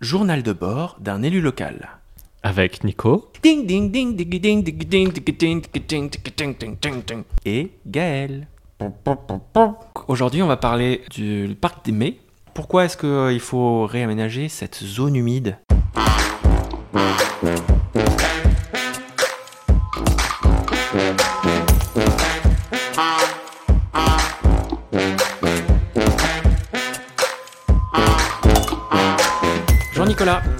Journal de bord d'un élu local. Avec Nico. Ding ding ding ding ding ding ding ding ding ding ding ding ding ding et Gaël. Aujourd'hui, on va parler du parc des Mets. Pourquoi est-ce qu'il faut réaménager cette zone humide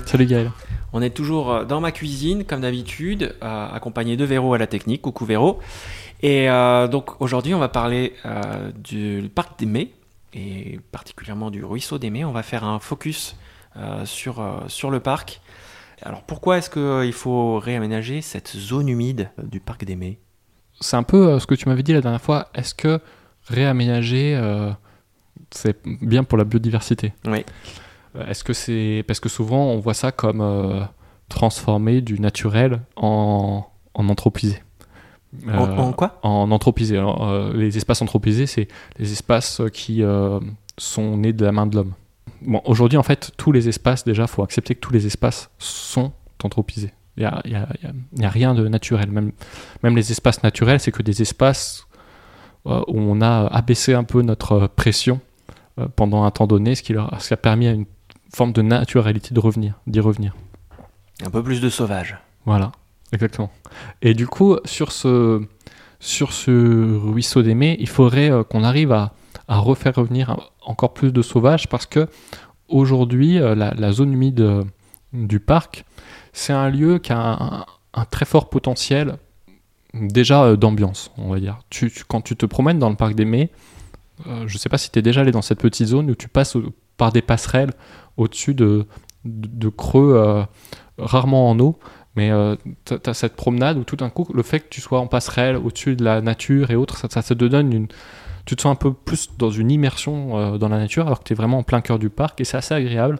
Salut Gaël. on est toujours euh, dans ma cuisine, comme d'habitude, euh, accompagné de Véro à la technique. Coucou Véro. Et euh, donc aujourd'hui, on va parler euh, du parc des Mets, et particulièrement du ruisseau des Mets. On va faire un focus euh, sur, sur le parc. Alors pourquoi est-ce qu'il faut réaménager cette zone humide du parc des Mets? C'est un peu ce que tu m'avais dit la dernière fois. Est-ce que réaménager, c'est bien pour la biodiversité? Oui. Euh, Est-ce que c'est. Parce que souvent, on voit ça comme euh, transformer du naturel en, en anthropisé. En, Euh, en quoi? en anthropisé. Alors, euh, les espaces anthropisés, c'est les espaces qui sont nés de la main de l'homme. Bon, aujourd'hui, en fait, tous les espaces, déjà, il faut accepter que tous les espaces sont anthropisés. Il n'y a, y a- y a- il y a rien de naturel. Même, même les espaces naturels, c'est que des espaces où on a abaissé un peu notre pression pendant un temps donné, ce qui, leur, ce qui a permis à une forme de naturalité de revenir, d'y revenir. Un peu plus de sauvage. Voilà, exactement. Et du coup, sur ce, sur ce ruisseau des Mets, il faudrait euh, qu'on arrive à, à refaire revenir encore plus de sauvages parce que aujourd'hui, euh, la, la zone humide euh, du parc, c'est un lieu qui a un, un très fort potentiel déjà d'ambiance, on va dire. Tu, tu- quand tu te promènes dans le parc des Mets, euh, je ne sais pas si tu es déjà allé dans cette petite zone où tu passes au- par des passerelles au-dessus de, de, de creux euh, rarement en eau, mais tu as, cette promenade où tout d'un coup, le fait que tu sois en passerelle au-dessus de la nature et autres, ça, ça, ça te donne une... Tu te sens un peu plus dans une immersion euh, dans la nature alors que tu es vraiment en plein cœur du parc et c'est assez agréable.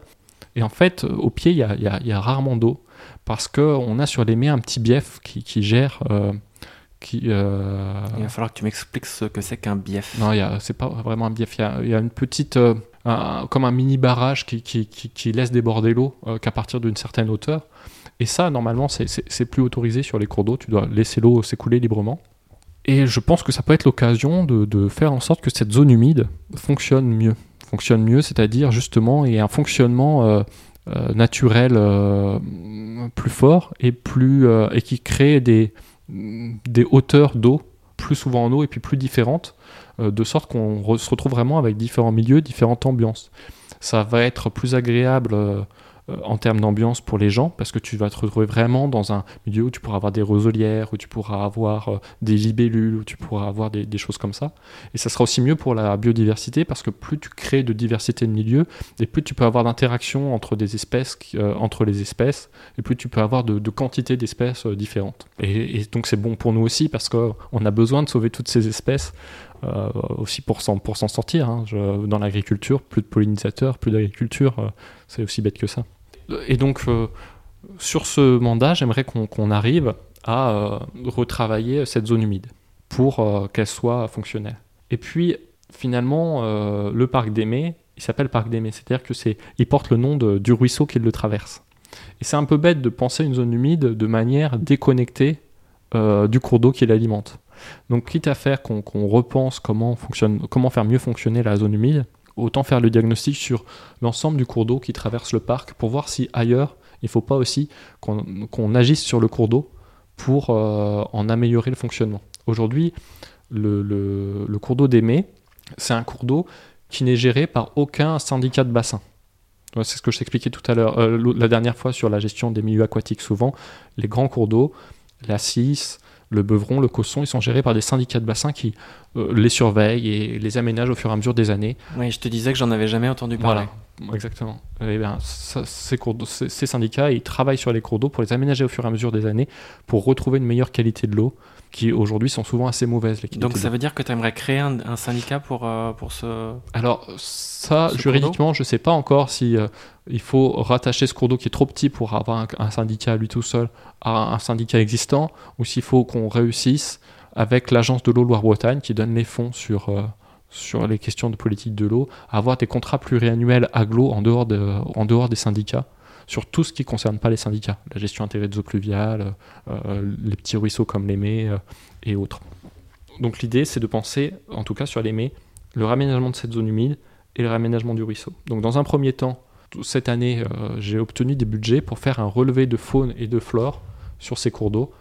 Et en fait, euh, au pied, il y a, y a- y a rarement d'eau parce qu'on a sur les mets un petit bief qui, qui gère... euh, qui, euh, Il va falloir que tu m'expliques ce que c'est qu'un bief. non, c'est pas vraiment un bief. Il y a, il y a une petite, euh, comme un mini barrage qui, laisse déborder l'eau euh, qu'à partir d'une certaine hauteur. Et ça, normalement, c'est- plus autorisé sur les cours d'eau. Tu dois laisser l'eau s'écouler librement. Et je pense que ça peut être l'occasion de, faire en sorte que cette zone humide fonctionne mieux. Fonctionne mieux, c'est-à-dire justement, et un fonctionnement euh, euh, naturel plus fort et, qui crée des, hauteurs d'eau plus souvent en eau et puis plus différentes, de sorte qu'on se retrouve vraiment avec différents milieux, différentes ambiances. Ça va être plus agréable euh, euh, en termes d'ambiance pour les gens, parce que tu vas te retrouver vraiment dans un milieu où tu pourras avoir des roselières, où tu pourras avoir euh, des libellules, où tu pourras avoir des, choses comme ça. Et ça sera aussi mieux pour la biodiversité, parce que plus tu crées de diversité de milieux, et plus tu peux avoir d'interactions entre euh, entre les espèces, et plus tu peux avoir de, de quantité d'espèces euh, différentes. Et, et donc c'est bon pour nous aussi, parce qu'on a besoin de sauver toutes ces espèces euh, aussi pour s'en, sortir. hein. Dans l'agriculture, plus de pollinisateurs, plus d'agriculture, euh, c'est aussi bête que ça. Et donc, euh, sur ce mandat, j'aimerais qu'on, arrive à retravailler cette zone humide pour qu'elle soit fonctionnelle. Et puis, finalement, le parc Mets, il s'appelle parc Mets, c'est-à-dire que c'est, il porte le nom du ruisseau qui le traverse. Et c'est un peu bête de penser une zone humide de manière déconnectée du cours d'eau qui l'alimente. Donc, quitte à faire qu'on repense comment, faire mieux fonctionner la zone humide, autant faire le diagnostic sur l'ensemble du cours d'eau qui traverse le parc pour voir si ailleurs, il ne faut pas aussi qu'on agisse sur le cours d'eau pour euh, en améliorer le fonctionnement. Aujourd'hui, le, cours d'eau Mets, c'est un cours d'eau qui n'est géré par aucun syndicat de bassin. C'est ce que je t'expliquais tout à l'heure, euh, la dernière fois sur la gestion des milieux aquatiques. Souvent, les grands cours d'eau, la Cisse, le Beuvron, le Cosson, ils sont gérés par des syndicats de bassin qui euh, les surveillent et les aménagent au fur et à mesure des années. Oui, je te disais que j'en avais jamais entendu parler. Voilà, exactement. Eh bien, ça- ces, cours d'eau- ces- ces syndicats, ils travaillent sur les cours d'eau pour les aménager au fur et à mesure des années pour retrouver une meilleure qualité de l'eau, qui aujourd'hui sont souvent assez mauvaises. Donc ça veut dire que tu aimerais créer un, un syndicat pour, euh, pour ce... Alors, ça, Ce juridiquement, je ne sais pas encore si euh, il faut rattacher ce cours d'eau qui est trop petit pour avoir un, un syndicat à lui tout seul à un syndicat existant, ou s'il faut qu'on réussisse avec l'agence de l'eau Loire-Bretagne qui donne les fonds sur, euh, sur les questions de politique de l'eau, avoir des contrats pluriannuels aglo en dehors, de, en dehors des syndicats, sur tout ce qui ne concerne pas les syndicats, la gestion intégrée des eaux pluviales, euh, les petits ruisseaux comme l'Aimé euh, et autres. Donc l'idée, c'est de penser, en tout cas sur l'Aimé, le raménagement de cette zone humide et le raménagement du ruisseau. Donc dans un premier temps, cette année, euh, j'ai obtenu des budgets pour faire un relevé de faune et de flore sur ces cours d'eau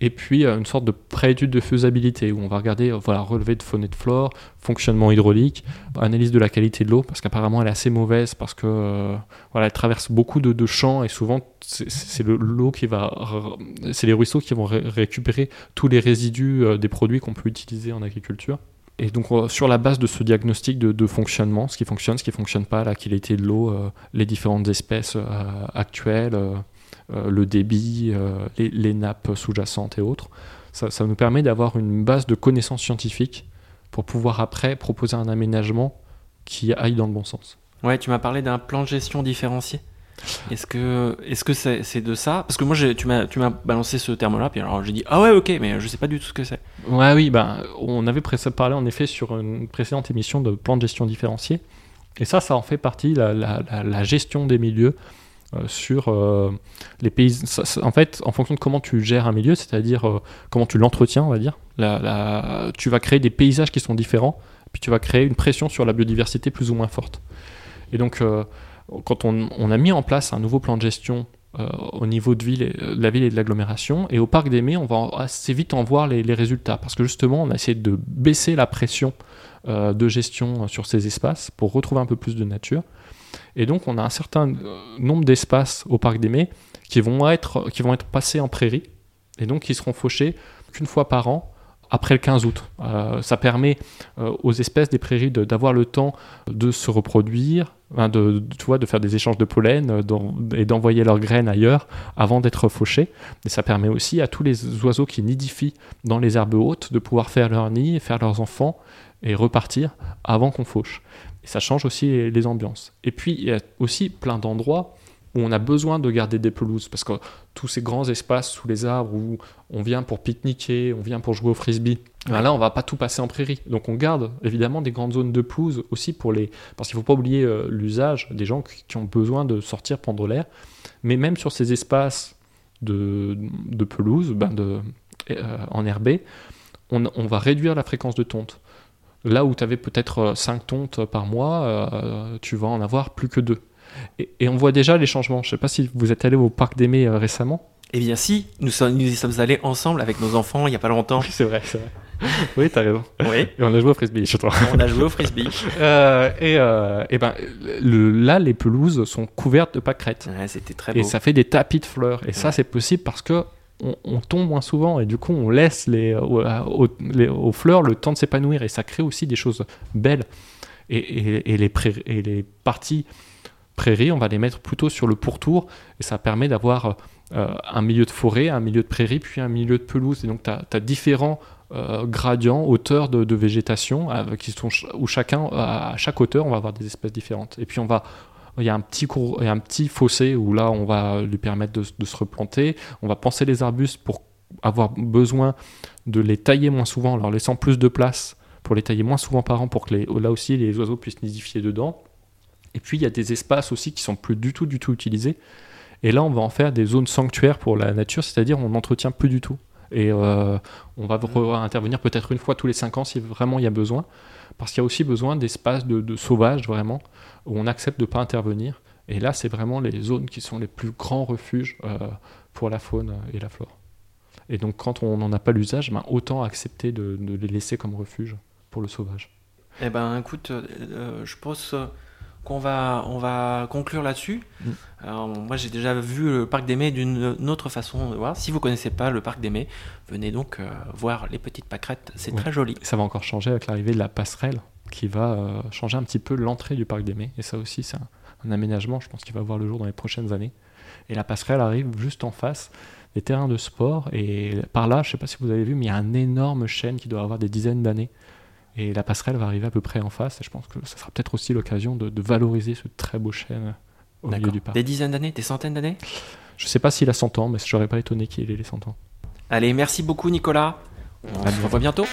et puis euh, une sorte de préétude de faisabilité où on va regarder euh, voilà relevé de faune et de flore, fonctionnement hydraulique, analyse de la qualité de l'eau parce qu'apparemment elle est assez mauvaise parce que euh, voilà elle traverse beaucoup de, champs et souvent c'est l'eau qui va c'est les ruisseaux qui vont récupérer tous les résidus des produits qu'on peut utiliser en agriculture. Et donc sur la base de ce diagnostic de, fonctionnement, ce qui fonctionne, ce qui fonctionne pas, la qualité de l'eau, les différentes espèces actuelles le débit, euh, les, nappes sous-jacentes et autres. Ça, nous permet d'avoir une base de connaissances scientifiques pour pouvoir après proposer un aménagement qui aille dans le bon sens. Ouais, tu m'as parlé d'un plan de gestion différencié. Est-ce que est-ce que c'est de ça? Parce que moi tu m'as tu m'as balancé ce terme-là puis alors j'ai dit ah ouais ok mais je sais pas du tout ce que c'est. Ouais oui ben on avait parlé en effet sur une précédente émission de plan de gestion différencié et ça ça en fait partie la, la gestion des milieux euh, sur euh, les pays. En fait, en fonction de comment tu gères un milieu, c'est-à-dire euh, comment tu l'entretiens, on va dire, tu vas créer des paysages qui sont différents, puis tu vas créer une pression sur la biodiversité plus ou moins forte. Et donc, quand on, a mis en place un nouveau plan de gestion au niveau de, la ville et de l'agglomération. Et au parc des Mets, on va assez vite en voir les, résultats. Parce que justement, on a essayé de baisser la pression de gestion sur ces espaces pour retrouver un peu plus de nature. Et donc, on a un certain euh, nombre d'espaces au parc des Mets qui vont être, passés en prairie et donc qui seront fauchés qu'une fois par an après le 15 août. Euh, ça permet euh, aux espèces des prairies d'avoir le temps de se reproduire, de faire des échanges de pollen et d'envoyer leurs graines ailleurs avant d'être fauchées. Et ça permet aussi à tous les oiseaux qui nidifient dans les herbes hautes de pouvoir faire leur nid, faire leurs enfants et repartir avant qu'on fauche. Et ça change aussi les, ambiances. Et puis, il y a aussi plein d'endroits où on a besoin de garder des pelouses, parce que tous ces grands espaces sous les arbres où on vient pour pique-niquer, on vient pour jouer au frisbee, ben là on va pas tout passer en prairie. Donc on garde évidemment des grandes zones de pelouse aussi pour les... Parce qu'il faut pas oublier euh, l'usage des gens qui, ont besoin de sortir prendre l'air. Mais même sur ces espaces de, de pelouse, ben de, euh, en herbé, on, on va réduire la fréquence de tonte. Là où tu avais peut-être 5 euh, tontes par mois, euh, tu vas en avoir plus que 2. Et, on voit déjà les changements. Je ne sais pas si vous êtes allé au parc d'Aimé euh, récemment. Eh bien si, nous, sommes, nous y sommes allés ensemble avec nos enfants il n'y a pas longtemps. Oui, c'est vrai, c'est vrai. oui, t'as raison. Oui. Et on a joué au frisbee, je crois. On a joué au frisbee. et, et ben, le, là, les pelouses sont couvertes de pâquerettes. Ouais, c'était très beau. Et ça fait des tapis de fleurs. Et ça, c'est possible parce que on, tombe moins souvent et du coup on laisse les, aux, fleurs le temps de s'épanouir et ça crée aussi des choses belles. Et, les, et les parties prairies, on va les mettre plutôt sur le pourtour et ça permet d'avoir euh, un milieu de forêt, un milieu de prairie, puis un milieu de pelouse. Et donc tu as, différents euh, gradients, hauteurs de, végétation, euh, qui sont, où chacun, à chaque hauteur, on va avoir des espèces différentes. Et puis on va il y a un petit, cours, un petit fossé où là, on va lui permettre de, se replanter. On va penser les arbustes pour avoir besoin de les tailler moins souvent, en leur laissant plus de place pour les tailler moins souvent par an pour que là aussi les oiseaux puissent nidifier dedans. Et puis il y a des espaces aussi qui sont plus du tout du tout utilisés. Et là on va en faire des zones sanctuaires pour la nature, c'est-à-dire on n'entretient plus du tout. Et euh, on va intervenir peut-être une fois tous les cinq ans si vraiment il y a besoin, parce qu'il y a aussi besoin d'espaces de, de sauvage vraiment, où on accepte de ne pas intervenir. Et là, c'est vraiment les zones qui sont les plus grands refuges euh, pour la faune et la flore. Et donc, quand on n'en a pas l'usage, ben, autant accepter de, les laisser comme refuge pour le sauvage. Eh ben, écoute, euh, je pense qu'on va, on va conclure là-dessus. Mm. moi, j'ai déjà vu le parc des Mets d'une autre façon de voir. Si vous connaissez pas le parc des Mets, venez donc voir les petites pâquerettes. C'est très joli. Ça va encore changer avec l'arrivée de la passerelle qui va euh, changer un petit peu l'entrée du parc des Mets. Et ça aussi, c'est un, aménagement, je pense, qui va voir le jour dans les prochaines années. Et la passerelle arrive juste en face des terrains de sport. Et par là, je ne sais pas si vous avez vu, mais il y a un énorme chêne qui doit avoir des dizaines d'années. Et la passerelle va arriver à peu près en face. Et je pense que ça sera peut-être aussi l'occasion de, valoriser ce très beau chêne au milieu du parc. Des dizaines d'années Des centaines d'années? Je ne sais pas s'il a 100 ans, mais je n'aurais pas étonné qu'il ait les 100 ans. Allez, merci beaucoup Nicolas. On se revoit bientôt.